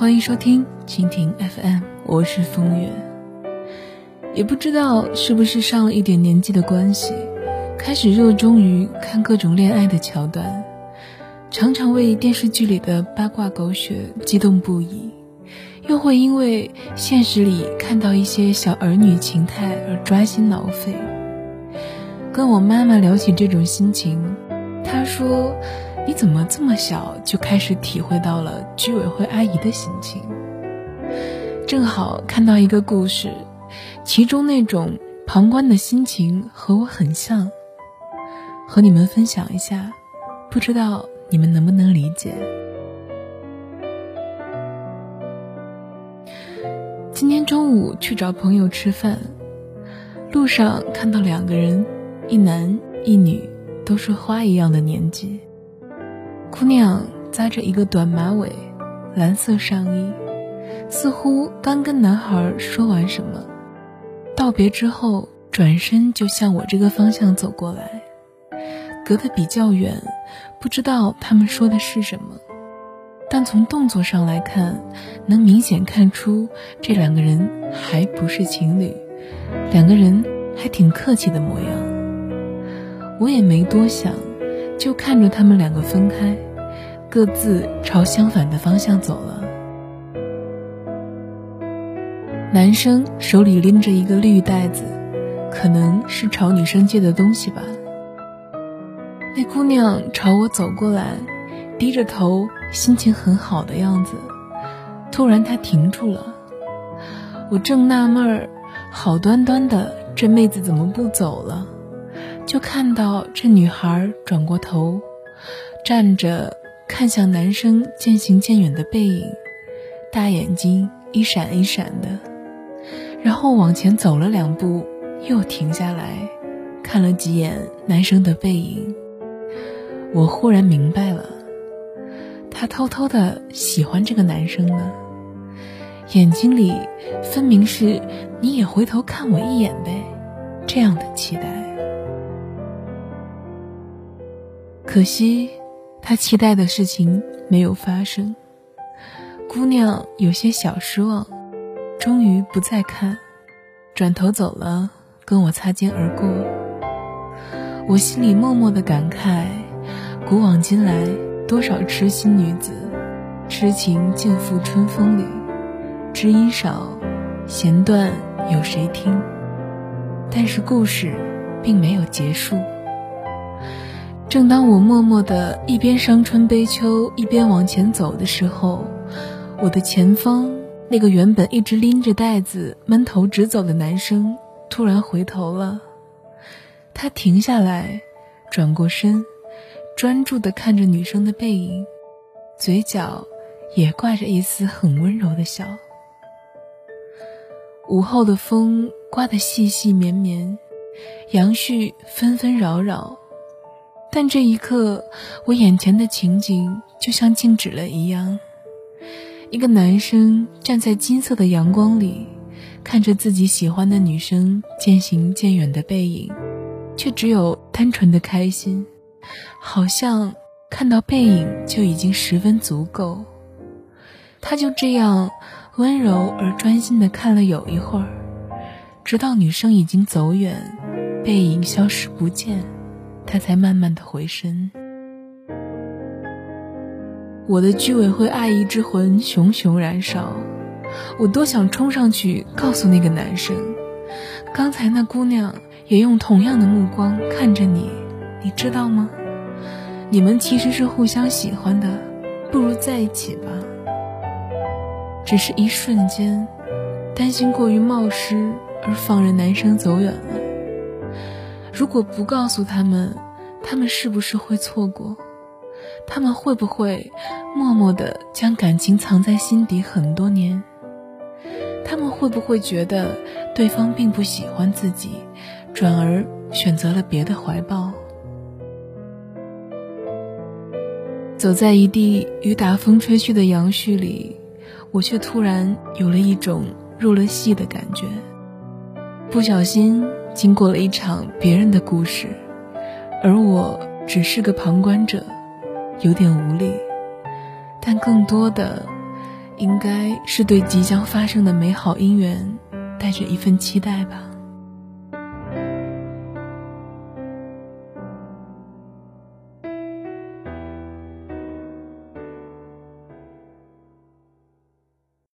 欢迎收听蜻蜓 FM，我是风月。也不知道是不是上了一点年纪的关系，开始热衷于看各种恋爱的桥段，常常为电视剧里的八卦狗血激动不已，又会因为现实里看到一些小儿女情态而抓心挠肺。跟我妈妈聊起这种心情，她说。你怎么这么小就开始体会到了居委会阿姨的心情？正好看到一个故事，其中那种旁观的心情和我很像，和你们分享一下，不知道你们能不能理解？今天中午去找朋友吃饭，路上看到两个人，一男一女，都是花一样的年纪。姑娘扎着一个短马尾，蓝色上衣，似乎刚跟男孩说完什么，道别之后转身就向我这个方向走过来，隔得比较远，不知道他们说的是什么，但从动作上来看，能明显看出这两个人还不是情侣，两个人还挺客气的模样。我也没多想。就看着他们两个分开，各自朝相反的方向走了。男生手里拎着一个绿袋子，可能是朝女生借的东西吧。那姑娘朝我走过来，低着头，心情很好的样子。突然，她停住了。我正纳闷儿，好端端的这妹子怎么不走了？就看到这女孩转过头，站着看向男生渐行渐远的背影，大眼睛一闪一闪的，然后往前走了两步，又停下来，看了几眼男生的背影。我忽然明白了，他偷偷的喜欢这个男生呢，眼睛里分明是你也回头看我一眼呗，这样的期待。可惜，他期待的事情没有发生。姑娘有些小失望，终于不再看，转头走了，跟我擦肩而过。我心里默默的感慨：古往今来，多少痴心女子，痴情尽付春风里，知音少，弦断有谁听？但是故事并没有结束。正当我默默的一边伤春悲秋一边往前走的时候，我的前方那个原本一直拎着袋子闷头直走的男生突然回头了。他停下来，转过身，专注的看着女生的背影，嘴角也挂着一丝很温柔的笑。午后的风刮得细细绵绵，杨絮纷纷扰扰。但这一刻，我眼前的情景就像静止了一样。一个男生站在金色的阳光里，看着自己喜欢的女生渐行渐远的背影，却只有单纯的开心，好像看到背影就已经十分足够。他就这样温柔而专心地看了有一会儿，直到女生已经走远，背影消失不见。他才慢慢的回身，我的居委会爱意之魂熊熊燃烧，我多想冲上去告诉那个男生，刚才那姑娘也用同样的目光看着你，你知道吗？你们其实是互相喜欢的，不如在一起吧。只是一瞬间，担心过于冒失而放任男生走远了。如果不告诉他们，他们是不是会错过？他们会不会默默的将感情藏在心底很多年？他们会不会觉得对方并不喜欢自己，转而选择了别的怀抱？走在一地雨打风吹去的杨絮里，我却突然有了一种入了戏的感觉，不小心。经过了一场别人的故事，而我只是个旁观者，有点无力，但更多的应该是对即将发生的美好姻缘，带着一份期待吧。